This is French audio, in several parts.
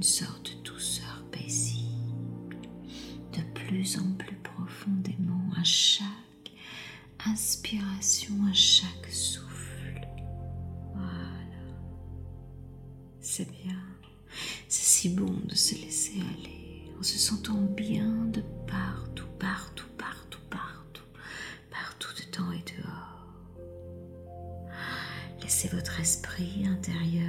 une sorte de douceur paisible, de plus en plus profondément à chaque inspiration, à chaque souffle. Voilà. C'est bien. C'est si bon de se laisser aller en se sentant bien de partout, partout, partout, partout, partout dedans et dehors. Laissez votre esprit intérieur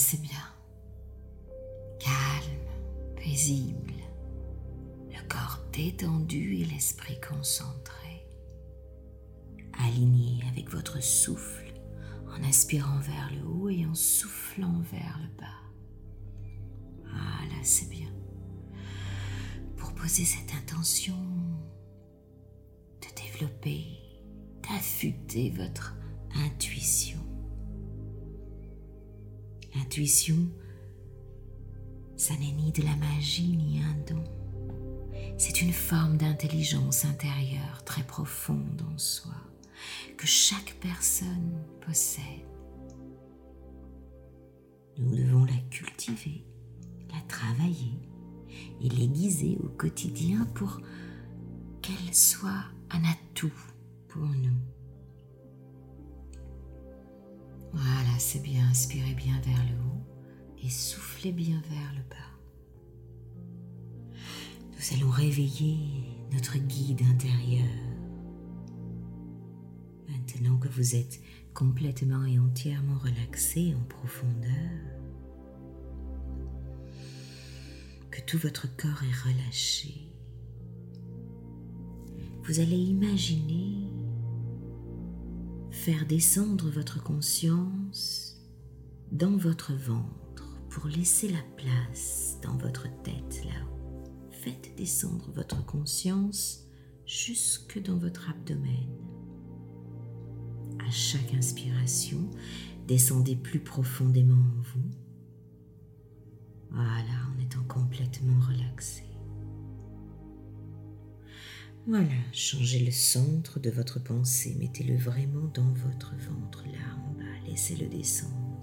C'est bien. Calme, paisible, le corps détendu et l'esprit concentré. Aligné avec votre souffle en inspirant vers le haut et en soufflant vers le bas. Voilà, c'est bien. Pour poser cette intention de développer, d'affûter votre intuition L'intuition, ça n'est ni de la magie ni un don. C'est une forme d'intelligence intérieure très profonde en soi que chaque personne possède. Nous devons la cultiver, la travailler et l'aiguiser au quotidien pour qu'elle soit un atout pour nous. C'est bien. Inspirez bien vers le haut et soufflez bien vers le bas. Nous allons réveiller notre guide intérieur. Maintenant que vous êtes complètement et entièrement relaxé en profondeur, que tout votre corps est relâché, vous allez imaginer faire descendre votre conscience dans votre ventre pour laisser la place dans votre tête là-haut. Faites descendre votre conscience jusque dans votre abdomen. À chaque inspiration, descendez plus profondément en vous. Voilà, en étant complètement relaxé. Voilà, changez le centre de votre pensée, mettez-le vraiment dans votre ventre, là en bas, laissez-le descendre.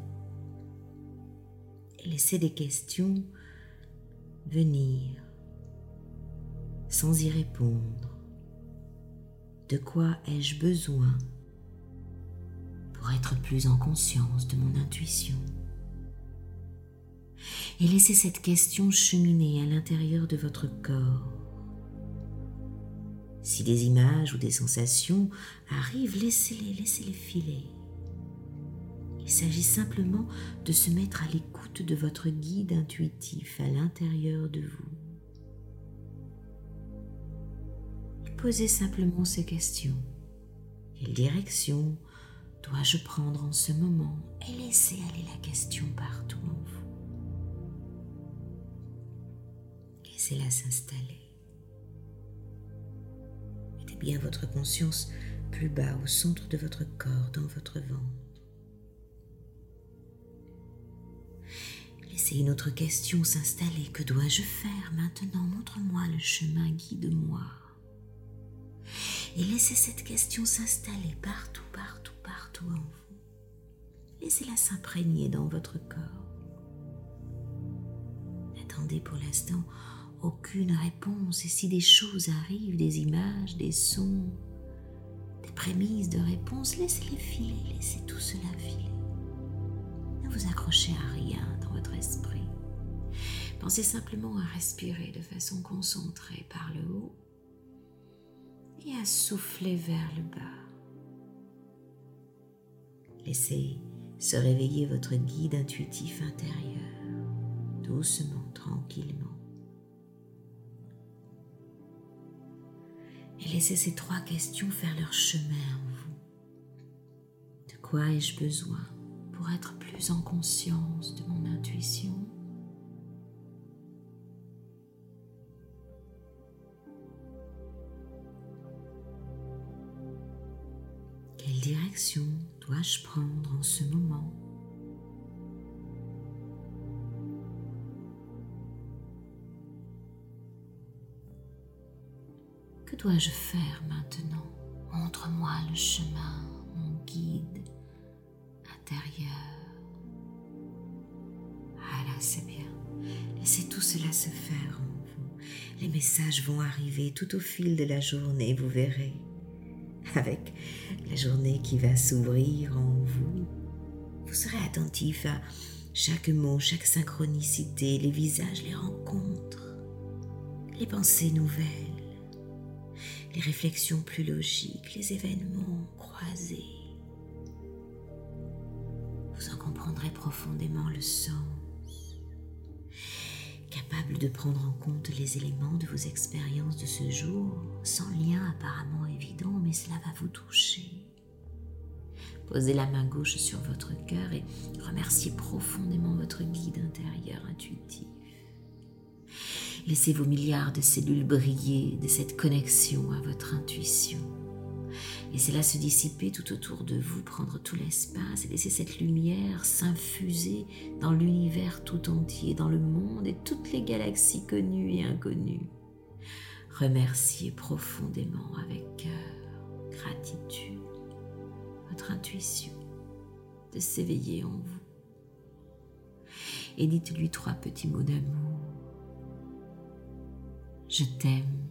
Laissez des questions venir sans y répondre. De quoi ai-je besoin pour être plus en conscience de mon intuition? Et laissez cette question cheminer à l'intérieur de votre corps si des images ou des sensations arrivent, laissez-les, laissez-les filer. Il s'agit simplement de se mettre à l'écoute de votre guide intuitif à l'intérieur de vous. posez simplement ces questions. Quelle direction dois-je prendre en ce moment Et laissez aller la question partout en vous. Laissez-la s'installer votre conscience plus bas au centre de votre corps, dans votre ventre. Laissez une autre question s'installer. Que dois-je faire maintenant? Montre-moi le chemin, guide-moi. Et laissez cette question s'installer partout, partout, partout en vous. Laissez-la s'imprégner dans votre corps. Attendez pour l'instant aucune réponse. Et si des choses arrivent, des images, des sons, des prémices de réponse, laissez-les filer, laissez tout cela filer. Ne vous accrochez à rien dans votre esprit. Pensez simplement à respirer de façon concentrée par le haut et à souffler vers le bas. Laissez se réveiller votre guide intuitif intérieur, doucement, tranquillement. Laissez ces trois questions faire leur chemin en vous. De quoi ai-je besoin pour être plus en conscience de mon intuition? Quelle direction dois-je prendre en ce moment? Que dois-je faire maintenant? Montre-moi le chemin, mon guide intérieur. Ah là, c'est bien. Laissez tout cela se faire en vous. Les messages vont arriver tout au fil de la journée, vous verrez. avec la journée qui va s'ouvrir en vous. Vous serez attentif à chaque mot, chaque synchronicité, les visages, les rencontres, les pensées nouvelles, les réflexions plus logiques, les événements croisés. Vous en comprendrez profondément le sens capable de prendre en compte les éléments de vos expériences de ce jour, sans lien apparemment évident, mais cela va vous toucher. Posez la main gauche sur votre cœur et remerciez profondément votre guide intérieur intuitif. Laissez vos milliards de cellules briller de cette connexion à votre intuition. Laissez-la se dissiper tout autour de vous, prendre tout l'espace et laissez cette lumière s'infuser dans l'univers tout entier, dans le monde et toutes les galaxies connues et inconnues. Remerciez profondément avec cœur, gratitude, votre intuition de s'éveiller en vous. Et dites-lui trois petits mots d'amour je t'aime.